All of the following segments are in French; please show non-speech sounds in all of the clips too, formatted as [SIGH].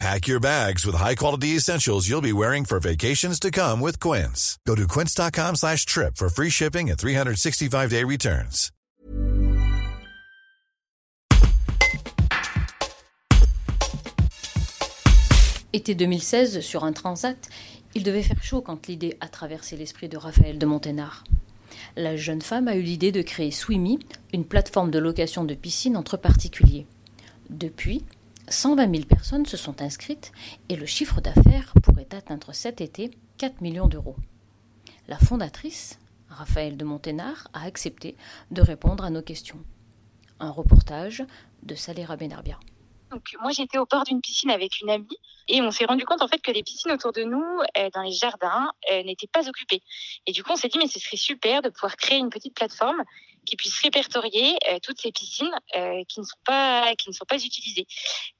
Pack your bags with high-quality essentials you'll be wearing for vacations to come with Quince. Go to quince.com slash trip for free shipping and 365-day returns. Été 2016, sur un transat, il devait faire chaud quand l'idée a traversé l'esprit de Raphaël de Monténard. La jeune femme a eu l'idée de créer Swimmy, une plateforme de location de piscine entre particuliers. Depuis, 120 000 personnes se sont inscrites et le chiffre d'affaires pourrait atteindre cet été 4 millions d'euros. La fondatrice, Raphaël de Monténard, a accepté de répondre à nos questions. Un reportage de Salera Benarbia. Donc, moi, j'étais au bord d'une piscine avec une amie et on s'est rendu compte en fait que les piscines autour de nous, euh, dans les jardins, euh, n'étaient pas occupées. Et du coup, on s'est dit mais ce serait super de pouvoir créer une petite plateforme qui puisse répertorier euh, toutes ces piscines qui ne sont pas qui ne sont pas utilisées.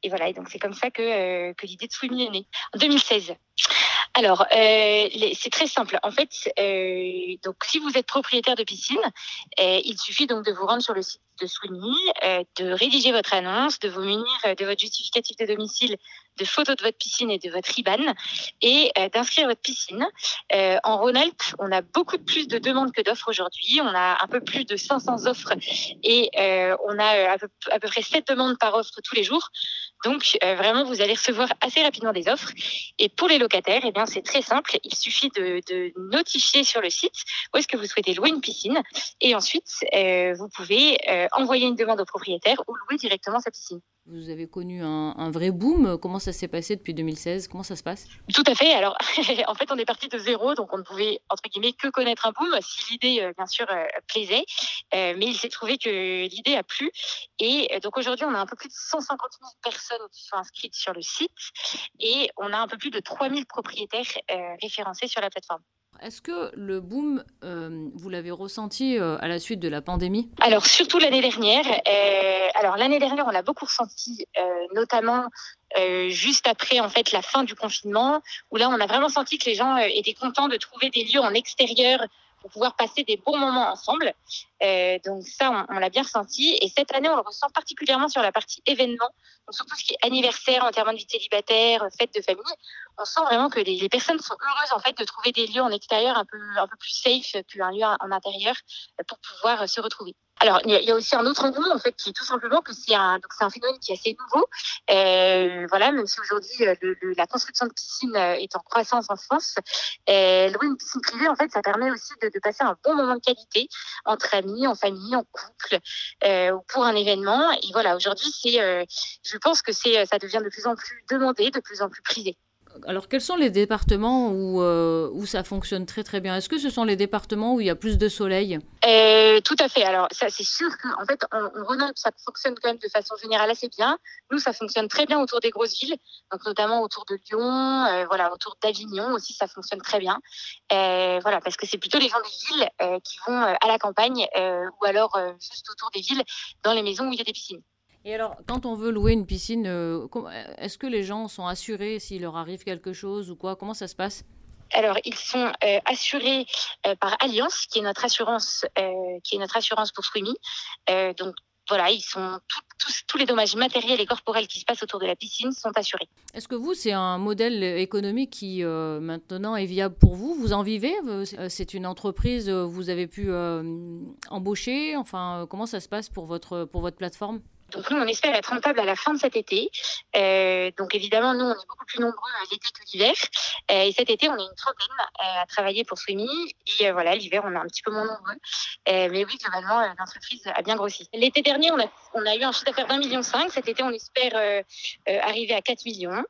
Et voilà. Donc c'est comme ça que que l'idée de Swimmy est née en 2016. Alors, euh, c'est très simple. En fait, euh, donc si vous êtes propriétaire de piscine, euh, il suffit donc de vous rendre sur le site de Swimmy, de rédiger votre annonce, de vous munir de votre justificatif de domicile, de photos de votre piscine et de votre IBAN, et d'inscrire votre piscine. en Rhône-Alpes, on a beaucoup plus de demandes que d'offres aujourd'hui. On a un peu plus de 500 offres et on a à peu, à peu près 7 demandes par offre tous les jours. Donc vraiment, vous allez recevoir assez rapidement des offres. Et pour les locataires, eh c'est très simple. Il suffit de, notifier sur le site où est-ce que vous souhaitez louer une piscine, et ensuite euh, vous pouvez euh, envoyer une demande au propriétaire ou louer directement sa piscine. Vous avez connu un, vrai boom. Comment ça s'est passé depuis 2016 Comment ça se passe? Tout à fait. Alors, [LAUGHS] en fait, on est parti de zéro, donc on ne pouvait, entre guillemets, que connaître un boom si l'idée, euh, bien sûr, plaisait. mais il s'est trouvé que l'idée a plu. Et donc aujourd'hui, on a un peu plus de 150 000 personnes qui sont inscrites sur le site et on a un peu plus de 3000 propriétaires euh, référencés sur la plateforme. Est-ce que le boom, euh, vous l'avez ressenti euh, à la suite de la pandémie? Alors surtout l'année dernière. alors l'année dernière, on l'a beaucoup ressenti, notamment juste après en fait la fin du confinement, où là on a vraiment senti que les gens étaient contents de trouver des lieux en extérieur pour pouvoir passer des bons moments ensemble. Euh, donc ça, on, l'a bien ressenti. Et cette année, on le ressent particulièrement sur la partie événement, donc surtout ce qui est anniversaire, enterrement de vie célibataire, fête de famille. On sent vraiment que les, personnes sont heureuses en fait de trouver des lieux en extérieur un peu un peu plus safe qu'un lieu en intérieur pour pouvoir se retrouver. Alors, il y, a aussi un autre engouement, en fait, qui est tout simplement que c'est un, donc c'est un phénomène qui est assez nouveau. Euh, voilà, même si aujourd'hui euh, la construction de piscines euh, est en croissance en France, euh, louer une piscine privée, en fait, ça permet aussi de, de, passer un bon moment de qualité entre amis, en famille, en couple, euh, ou pour un événement. Et voilà, aujourd'hui, c'est, euh, je pense que c'est, ça devient de plus en plus demandé, de plus en plus prisé alors, quels sont les départements où, euh, où ça fonctionne très très bien? Est-ce que ce sont les départements où il y a plus de soleil? Euh, Tout à fait. Alors, ça, c'est sûr qu'en fait, on, on ça fonctionne quand même de façon générale assez bien. Nous, ça fonctionne très bien autour des grosses villes, donc notamment autour de Lyon, euh, voilà, autour d'Avignon aussi, ça fonctionne très bien. voilà, parce que c'est plutôt les gens des villes qui vont à la campagne ou alors juste autour des villes, dans les maisons où il y a des piscines. Et alors, quand on veut louer une piscine, euh, est-ce que les gens sont assurés s'il leur arrive quelque chose ou quoi? Comment ça se passe? Alors, ils sont euh, assurés euh, par Alliance, qui est notre assurance, qui est notre assurance pour Swimmy. donc, voilà, ils sont tous, les dommages matériels et corporels qui se passent autour de la piscine sont assurés. Est-ce que vous, c'est un modèle économique qui maintenant est viable pour vous? Vous en vivez? C'est une entreprise, vous avez pu embaucher? Enfin, comment ça se passe pour votre, pour votre plateforme? Donc nous, on espère être rentable à la fin de cet été. Euh, donc évidemment, nous, on est beaucoup plus nombreux l'été que l'hiver. Euh, et cet été, on est une trentaine euh, à travailler pour Swimmy. Et voilà, l'hiver, on est un petit peu moins nombreux. mais oui, globalement, l'entreprise a bien grossi. L'été dernier, on a, eu un chiffre d'affaires d'un million cinq. Cet été, on espère arriver à 4 millions.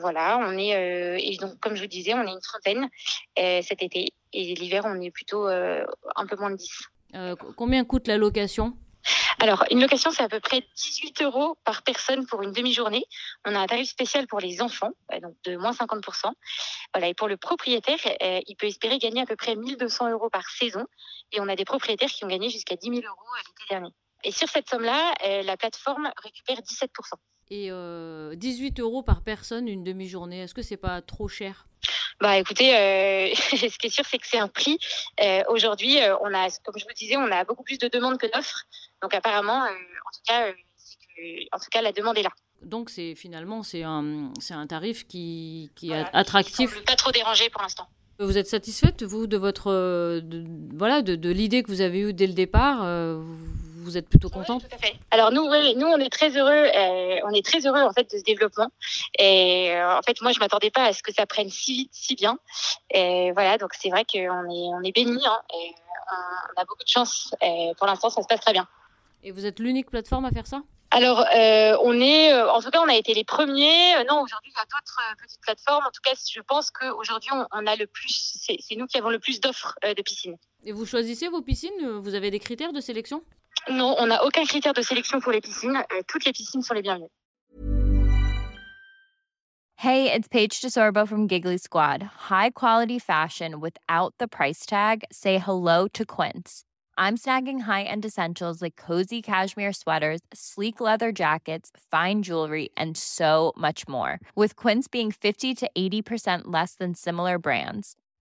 voilà, on est et donc comme je vous disais, on est une trentaine cet été et l'hiver on est plutôt un peu moins de 10. combien coûte la location Alors, une location, c'est à peu près 18 euros par personne pour une demi-journée. On a un tarif spécial pour les enfants, euh, donc de moins 50%. Voilà, et pour le propriétaire, euh, il peut espérer gagner à peu près 1200 euros par saison. Et on a des propriétaires qui ont gagné jusqu'à 10 000 euros l'été dernier. Et sur cette somme-là, euh, la plateforme récupère 17%. Et 18 euros par personne une demi-journée, est-ce que c'est pas trop cher? Bah écoutez, euh, [LAUGHS] ce qui est sûr, c'est que c'est un prix. Euh, Aujourd'hui, euh, on a, comme je vous disais, on a beaucoup plus de demandes que d'offres. Donc apparemment, en tout cas, en tout cas, la demande est là. Donc c'est finalement c'est un, c'est un tarif qui, qui est attractif. Qui pas trop dérangé pour l'instant. Vous êtes satisfaite vous de votre de, voilà de, de l'idée que vous avez eue dès le départ vous êtes plutôt contente tout à fait. Alors nous, oui, nous on est très heureux, euh, on est très heureux en fait de ce développement. Et euh, en fait, moi je m'attendais pas à ce que ça prenne si vite, si bien. Et voilà, donc c'est vrai qu'on est on est béni, hein, et on a beaucoup de chance. Et pour l'instant, ça se passe très bien. Et vous êtes l'unique plateforme à faire ça? Alors, euh, on est, en tout cas, on a été les premiers. non, aujourd'hui, il y a d'autres petites plateformes. En tout cas, je pense qu'aujourd'hui, on, on a le plus, c'est nous qui avons le plus d'offres de piscines. Et vous choisissez vos piscines? Vous avez des critères de sélection? Non, on n'a aucun critère de sélection pour les piscines. Euh, toutes les piscines sont les bienvenues. Hey, it's Paige DeSorbo from Giggly Squad. High quality fashion without the price tag. Say hello to Quince. I'm snagging high-end essentials like cozy cashmere sweaters, sleek leather jackets, fine jewelry, and so much more. With Quince being 50 to 80% less than similar brands